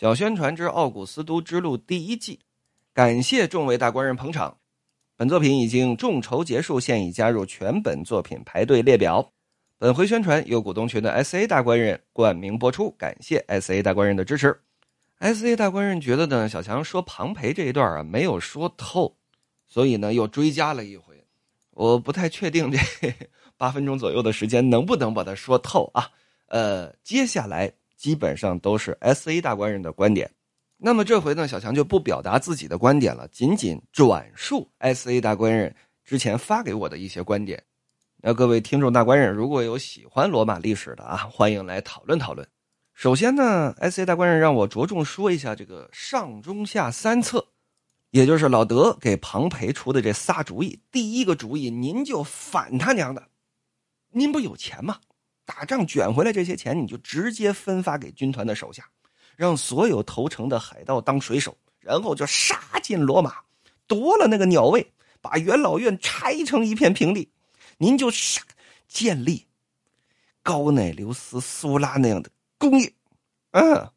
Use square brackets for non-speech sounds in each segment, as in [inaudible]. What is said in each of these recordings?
小宣传之奥古斯都之路第一季，感谢众位大官人捧场。本作品已经众筹结束，现已加入全本作品排队列表。本回宣传由股东群的 S A 大官人冠名播出，感谢 S A 大官人的支持。S A 大官人觉得呢，小强说庞培这一段啊没有说透，所以呢又追加了一回。我不太确定这 [laughs] 八分钟左右的时间能不能把它说透啊？呃，接下来。基本上都是 S A 大官人的观点，那么这回呢，小强就不表达自己的观点了，仅仅转述 S A 大官人之前发给我的一些观点。那各位听众大官人，如果有喜欢罗马历史的啊，欢迎来讨论讨论。首先呢，S A 大官人让我着重说一下这个上中下三策，也就是老德给庞培出的这仨主意。第一个主意，您就反他娘的，您不有钱吗？打仗卷回来这些钱，你就直接分发给军团的手下，让所有投诚的海盗当水手，然后就杀进罗马，夺了那个鸟位，把元老院拆成一片平地，您就杀建立高乃留斯、苏拉那样的工业。嗯，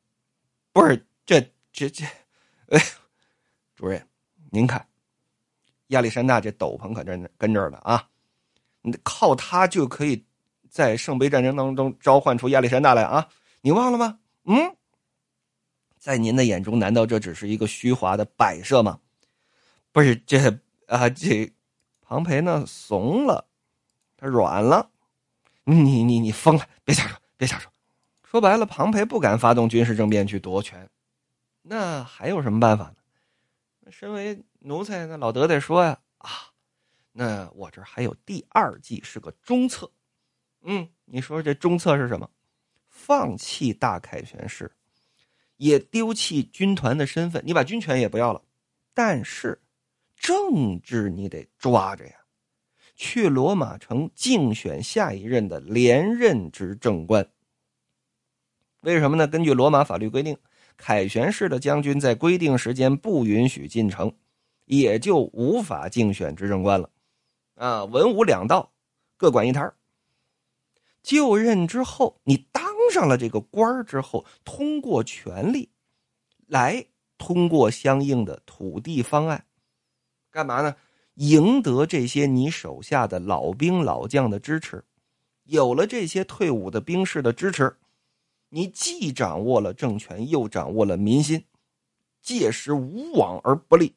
不是这这这，哎，主任，您看，亚历山大这斗篷可真跟这儿了啊，你靠他就可以。在圣杯战争当中召唤出亚历山大来啊！你忘了吗？嗯，在您的眼中，难道这只是一个虚华的摆设吗？不是这啊，这庞培呢怂了，他软了。你你你疯了！别瞎说，别瞎说。说白了，庞培不敢发动军事政变去夺权，那还有什么办法呢？身为奴才，那老德得说呀啊，那我这还有第二计，是个中策。嗯，你说这中策是什么？放弃大凯旋式，也丢弃军团的身份，你把军权也不要了，但是政治你得抓着呀，去罗马城竞选下一任的连任执政官。为什么呢？根据罗马法律规定，凯旋式的将军在规定时间不允许进城，也就无法竞选执政官了。啊，文武两道各管一摊就任之后，你当上了这个官之后，通过权力，来通过相应的土地方案，干嘛呢？赢得这些你手下的老兵老将的支持。有了这些退伍的兵士的支持，你既掌握了政权，又掌握了民心，届时无往而不利。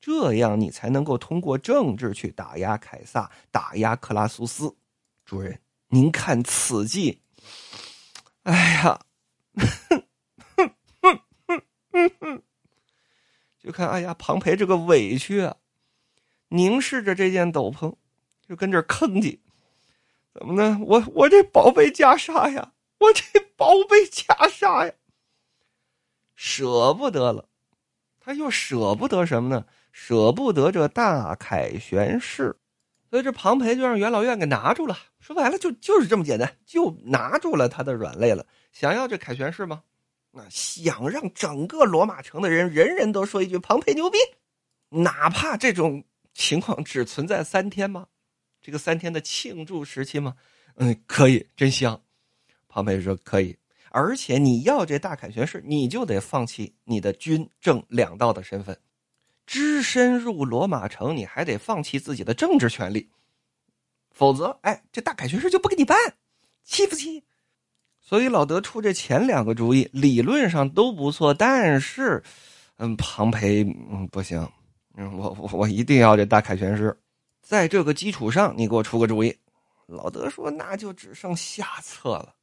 这样，你才能够通过政治去打压凯撒，打压克拉苏斯。主任。您看此计，哎呀，就看哎呀，庞培这个委屈啊，凝视着这件斗篷，就跟这吭叽，怎么呢？我我这宝贝袈裟呀，我这宝贝袈裟呀，舍不得了，他又舍不得什么呢？舍不得这大凯旋式。所以这庞培就让元老院给拿住了，说白了就就是这么简单，就拿住了他的软肋了。想要这凯旋式吗？那想让整个罗马城的人人人都说一句庞培牛逼，哪怕这种情况只存在三天吗？这个三天的庆祝时期吗？嗯，可以，真香。庞培说可以，而且你要这大凯旋式，你就得放弃你的军政两道的身份。只身入罗马城，你还得放弃自己的政治权利，否则，哎，这大凯旋师就不给你办，气不气？所以老德出这前两个主意，理论上都不错，但是，嗯，庞培，嗯，不行，嗯，我我我一定要这大凯旋师，在这个基础上，你给我出个主意。老德说，那就只剩下策了，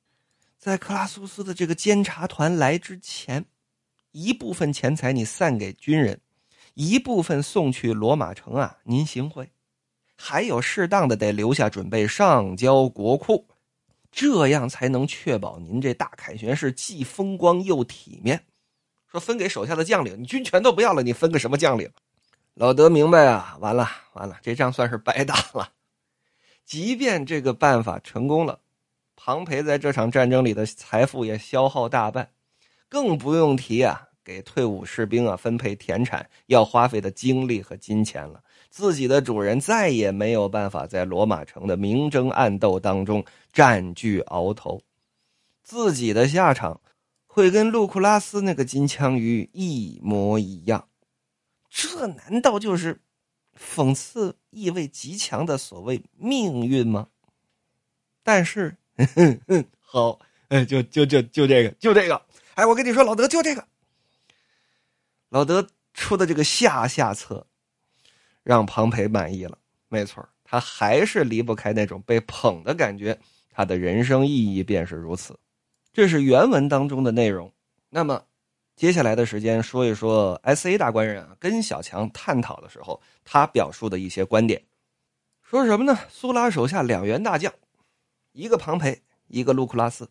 在克拉苏斯的这个监察团来之前，一部分钱财你散给军人。一部分送去罗马城啊，您行贿；还有适当的得留下准备上交国库，这样才能确保您这大凯旋是既风光又体面。说分给手下的将领，你军权都不要了，你分个什么将领？老德明白啊，完了完了，这仗算是白打了。即便这个办法成功了，庞培在这场战争里的财富也消耗大半，更不用提啊。给退伍士兵啊分配田产要花费的精力和金钱了，自己的主人再也没有办法在罗马城的明争暗斗当中占据鳌头，自己的下场会。跟路库拉斯那个金枪鱼一模一样。这难道就是讽刺意味极强的所谓命运吗？但是，[laughs] 好，哎，就就就就这个，就这个，哎，我跟你说，老德就这个，老德出的这个下下策，让庞培满意了。没错，他还是离不开那种被捧的感觉。他的人生意义便是如此。这是原文当中的内容。那么，接下来的时间说一说 S A 大官人啊跟小强探讨的时候，他表述的一些观点。说什么呢？苏拉手下两员大将，一个庞培，一个卢库拉斯。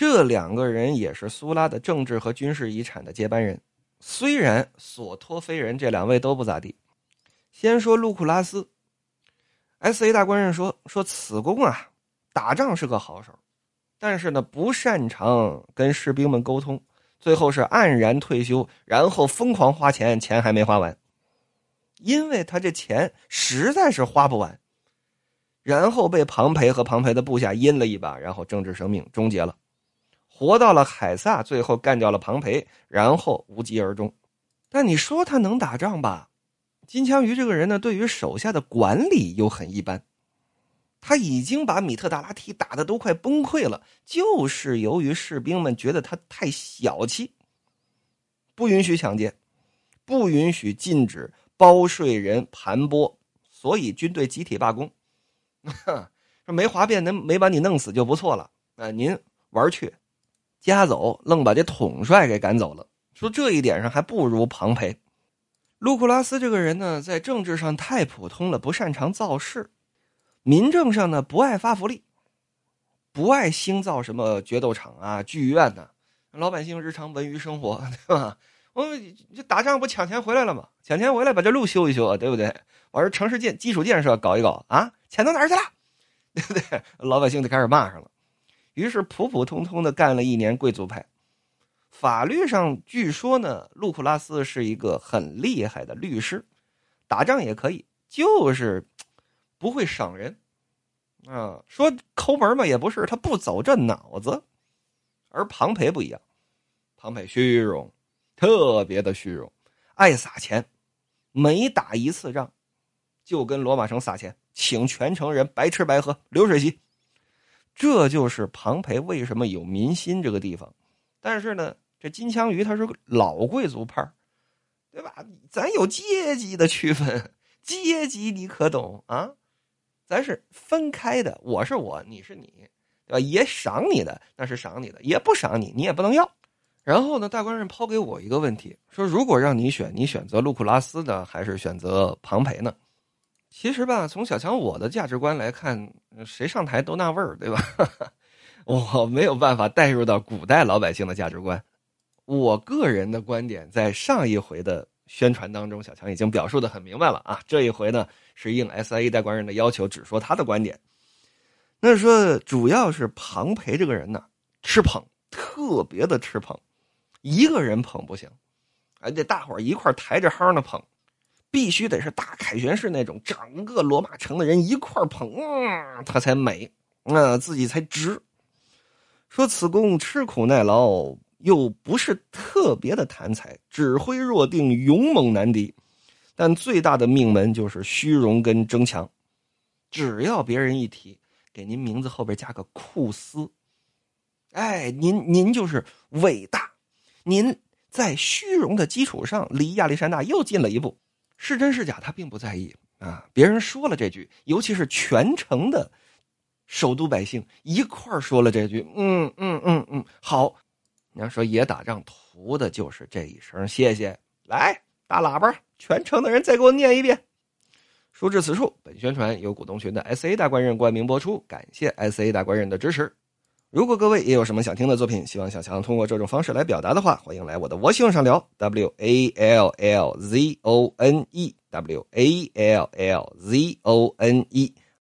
这两个人也是苏拉的政治和军事遗产的接班人。虽然所托非人，这两位都不咋地。先说卢库拉斯，S A 大官人说说此公啊，打仗是个好手。但是呢，不擅长跟士兵们沟通，最后是黯然退休，然后疯狂花钱，钱还没花完，因为他这钱实在是花不完，然后被庞培和庞培的部下阴了一把，然后政治生命终结了，活到了海撒，最后干掉了庞培，然后无疾而终。但你说他能打仗吧？金枪鱼这个人呢，对于手下的管理又很一般。他已经把米特达拉提打的都快崩溃了，就是由于士兵们觉得他太小气，不允许抢劫，不允许禁止包税人盘剥，所以军队集体罢工。[laughs] 说没哗变，能没把你弄死就不错了。啊，您玩去，夹走，愣把这统帅给赶走了。说这一点上还不如庞培。卢库拉斯这个人呢，在政治上太普通了，不擅长造势。民政上呢，不爱发福利，不爱兴造什么决斗场啊、剧院呢，老百姓日常文娱生活，[laughs] 对吧？我们这打仗不抢钱回来了吗？抢钱回来把这路修一修啊，对不对？我说城市建基础建设搞一搞啊，钱到哪儿去了？[laughs] 对不对？老百姓就开始骂上了。于是普普通通的干了一年贵族派。法律上据说呢，路库拉斯是一个很厉害的律师，打仗也可以，就是。不会赏人，啊，说抠门嘛也不是，他不走这脑子。而庞培不一样，庞培虚荣，特别的虚荣，爱撒钱，每打一次仗，就跟罗马城撒钱，请全城人白吃白喝，流水席。这就是庞培为什么有民心这个地方。但是呢，这金枪鱼他是老贵族派对吧？咱有阶级的区分，阶级你可懂啊？咱是分开的，我是我，你是你，对吧？爷赏你的那是赏你的，爷不赏你，你也不能要。然后呢，大官人抛给我一个问题，说如果让你选，你选择路库拉斯呢，还是选择庞培呢？其实吧，从小强我的价值观来看，谁上台都那味儿，对吧？[laughs] 我没有办法带入到古代老百姓的价值观。我个人的观点，在上一回的。宣传当中，小强已经表述的很明白了啊！这一回呢，是应 SIE 代官人的要求，只说他的观点。那说主要是庞培这个人呢，吃捧，特别的吃捧，一个人捧不行，还得大伙儿一块抬着夯的捧，必须得是大凯旋式那种，整个罗马城的人一块捧，他才美，啊，自己才值。说此公吃苦耐劳。又不是特别的贪财，指挥若定，勇猛难敌。但最大的命门就是虚荣跟争强。只要别人一提，给您名字后边加个库斯，哎，您您就是伟大。您在虚荣的基础上，离亚历山大又近了一步。是真是假，他并不在意啊。别人说了这句，尤其是全城的首都百姓一块说了这句，嗯嗯嗯嗯，好。你要说爷打仗图的就是这一声谢谢，来大喇叭，全城的人再给我念一遍。书至此处，本宣传由股东群的 S A 大官人冠名播出，感谢 S A 大官人的支持。如果各位也有什么想听的作品，希望小强通过这种方式来表达的话，欢迎来我的微信上聊。W A L L Z O N E W A L L Z O N E。